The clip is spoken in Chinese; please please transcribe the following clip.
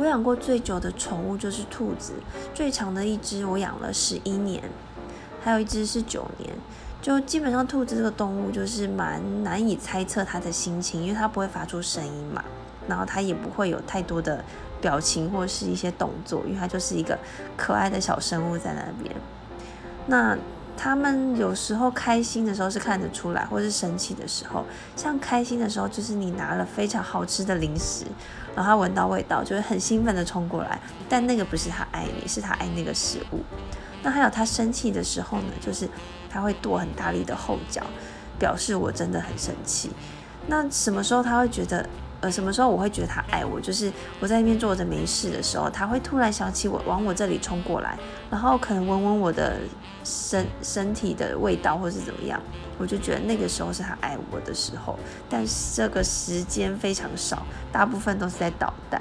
我养过最久的宠物就是兔子，最长的一只我养了十一年，还有一只是九年。就基本上兔子这个动物就是蛮难以猜测它的心情，因为它不会发出声音嘛，然后它也不会有太多的表情或是一些动作，因为它就是一个可爱的小生物在那边。那他们有时候开心的时候是看得出来，或是生气的时候，像开心的时候就是你拿了非常好吃的零食，然后他闻到味道就会很兴奋的冲过来，但那个不是他爱你，是他爱那个食物。那还有他生气的时候呢，就是他会跺很大力的后脚，表示我真的很生气。那什么时候他会觉得，呃，什么时候我会觉得他爱我？就是我在那边坐着没事的时候，他会突然想起我，往我这里冲过来，然后可能闻闻我的身身体的味道，或是怎么样，我就觉得那个时候是他爱我的时候。但是这个时间非常少，大部分都是在捣蛋。